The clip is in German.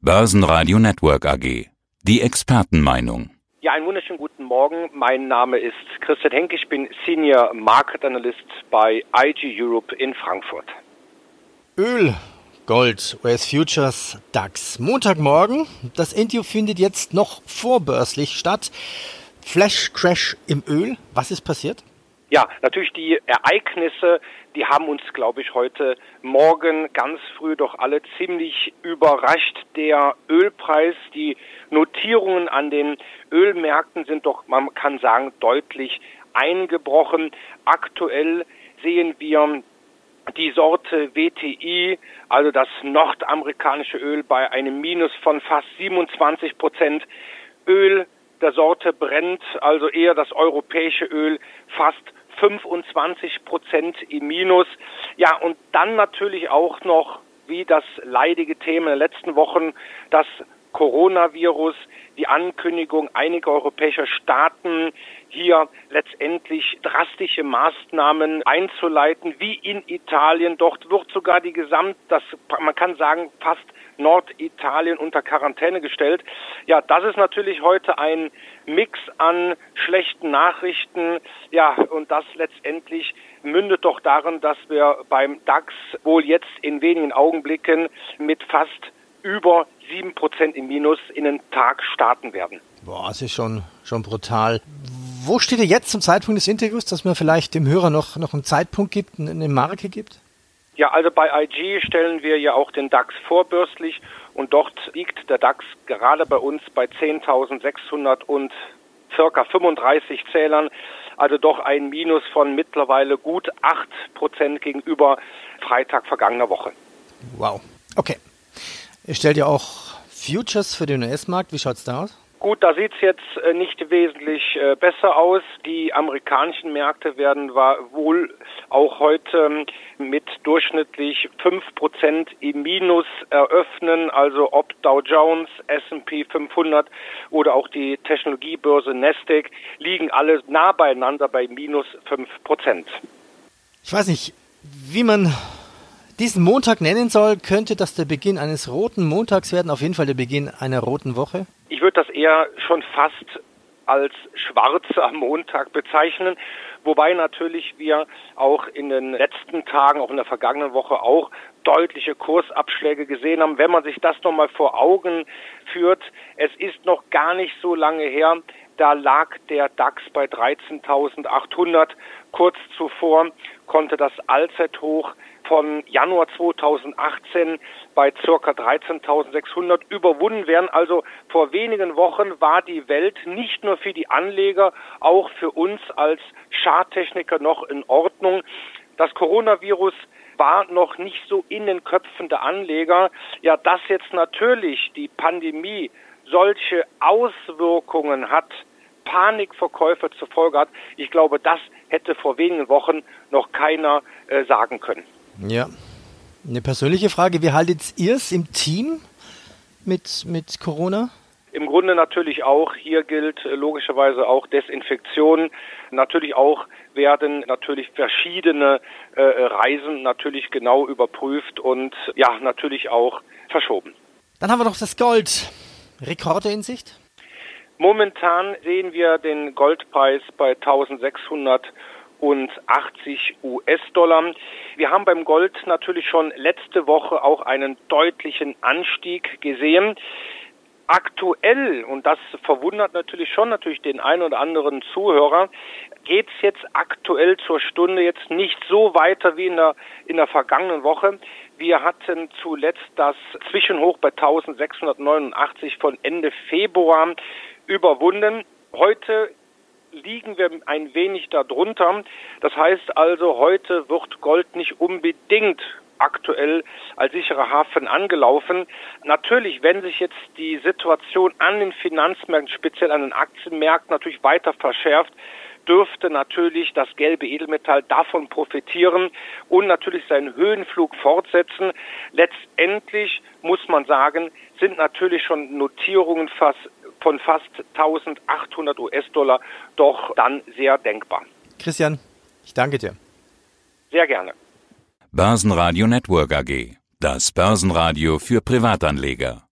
Börsenradio Network AG. Die Expertenmeinung. Ja, einen wunderschönen guten Morgen. Mein Name ist Christian Henke. Ich bin Senior Market Analyst bei IG Europe in Frankfurt. Öl, Gold, US Futures, DAX. Montagmorgen. Das Interview findet jetzt noch vorbörslich statt. Flash Crash im Öl. Was ist passiert? Ja, natürlich die Ereignisse, die haben uns, glaube ich, heute Morgen ganz früh doch alle ziemlich überrascht. Der Ölpreis, die Notierungen an den Ölmärkten sind doch, man kann sagen, deutlich eingebrochen. Aktuell sehen wir die Sorte WTI, also das nordamerikanische Öl, bei einem Minus von fast 27 Prozent. Öl der Sorte brennt, also eher das europäische Öl, fast 25 Prozent im Minus. Ja, und dann natürlich auch noch, wie das leidige Thema der letzten Wochen, das Coronavirus, die Ankündigung einiger europäischer Staaten, hier letztendlich drastische Maßnahmen einzuleiten, wie in Italien. Dort wird sogar die Gesamt, das, man kann sagen, fast Norditalien unter Quarantäne gestellt. Ja, das ist natürlich heute ein Mix an schlechten Nachrichten. Ja, und das letztendlich mündet doch darin, dass wir beim DAX wohl jetzt in wenigen Augenblicken mit fast über sieben Prozent im Minus in den Tag starten werden. Boah, das ist schon, schon brutal. Wo steht er jetzt zum Zeitpunkt des Interviews, dass man vielleicht dem Hörer noch, noch einen Zeitpunkt gibt, eine Marke gibt? Ja, also bei IG stellen wir ja auch den DAX vorbürstlich und dort liegt der DAX gerade bei uns bei 10.600 und circa 35 Zählern, also doch ein Minus von mittlerweile gut 8 Prozent gegenüber Freitag vergangener Woche. Wow. Okay. Ihr stellt ja auch Futures für den US-Markt. Wie schaut's da aus? Gut, da sieht's jetzt äh, nicht wesentlich äh, besser aus. Die amerikanischen Märkte werden wohl auch heute ähm, mit durchschnittlich fünf Prozent im Minus eröffnen. Also ob Dow Jones, S&P 500 oder auch die Technologiebörse Nasdaq liegen alle nah beieinander bei minus fünf Prozent. Ich weiß nicht, wie man diesen Montag nennen soll, könnte das der Beginn eines roten Montags werden, auf jeden Fall der Beginn einer roten Woche? Ich würde das eher schon fast als schwarzer Montag bezeichnen, wobei natürlich wir auch in den letzten Tagen, auch in der vergangenen Woche auch deutliche Kursabschläge gesehen haben. Wenn man sich das nochmal vor Augen führt, es ist noch gar nicht so lange her, da lag der DAX bei 13.800. Kurz zuvor konnte das Allzeithoch von Januar 2018 bei circa 13.600 überwunden werden. Also vor wenigen Wochen war die Welt nicht nur für die Anleger, auch für uns als Charttechniker noch in Ordnung. Das Coronavirus war noch nicht so in den Köpfen der Anleger. Ja, dass jetzt natürlich die Pandemie solche Auswirkungen hat, Panikverkäufe zur Folge hat, ich glaube, das hätte vor wenigen Wochen noch keiner äh, sagen können. Ja. Eine persönliche Frage, wie haltet ihr es im Team mit, mit Corona? Im Grunde natürlich auch. Hier gilt äh, logischerweise auch Desinfektion. Natürlich auch werden natürlich verschiedene äh, Reisen natürlich genau überprüft und ja, natürlich auch verschoben. Dann haben wir noch das Gold. Rekorde in Sicht? Momentan sehen wir den Goldpreis bei 1600 und 80 US-Dollar. Wir haben beim Gold natürlich schon letzte Woche auch einen deutlichen Anstieg gesehen. Aktuell, und das verwundert natürlich schon natürlich den einen oder anderen Zuhörer, geht's jetzt aktuell zur Stunde jetzt nicht so weiter wie in der, in der vergangenen Woche. Wir hatten zuletzt das Zwischenhoch bei 1689 von Ende Februar überwunden. Heute liegen wir ein wenig darunter. Das heißt also, heute wird Gold nicht unbedingt aktuell als sicherer Hafen angelaufen. Natürlich, wenn sich jetzt die Situation an den Finanzmärkten, speziell an den Aktienmärkten natürlich weiter verschärft, dürfte natürlich das gelbe Edelmetall davon profitieren und natürlich seinen Höhenflug fortsetzen. Letztendlich muss man sagen, sind natürlich schon Notierungen fast von fast 1800 US-Dollar doch dann sehr denkbar. Christian, ich danke dir. Sehr gerne. Börsenradio Network AG. Das Börsenradio für Privatanleger.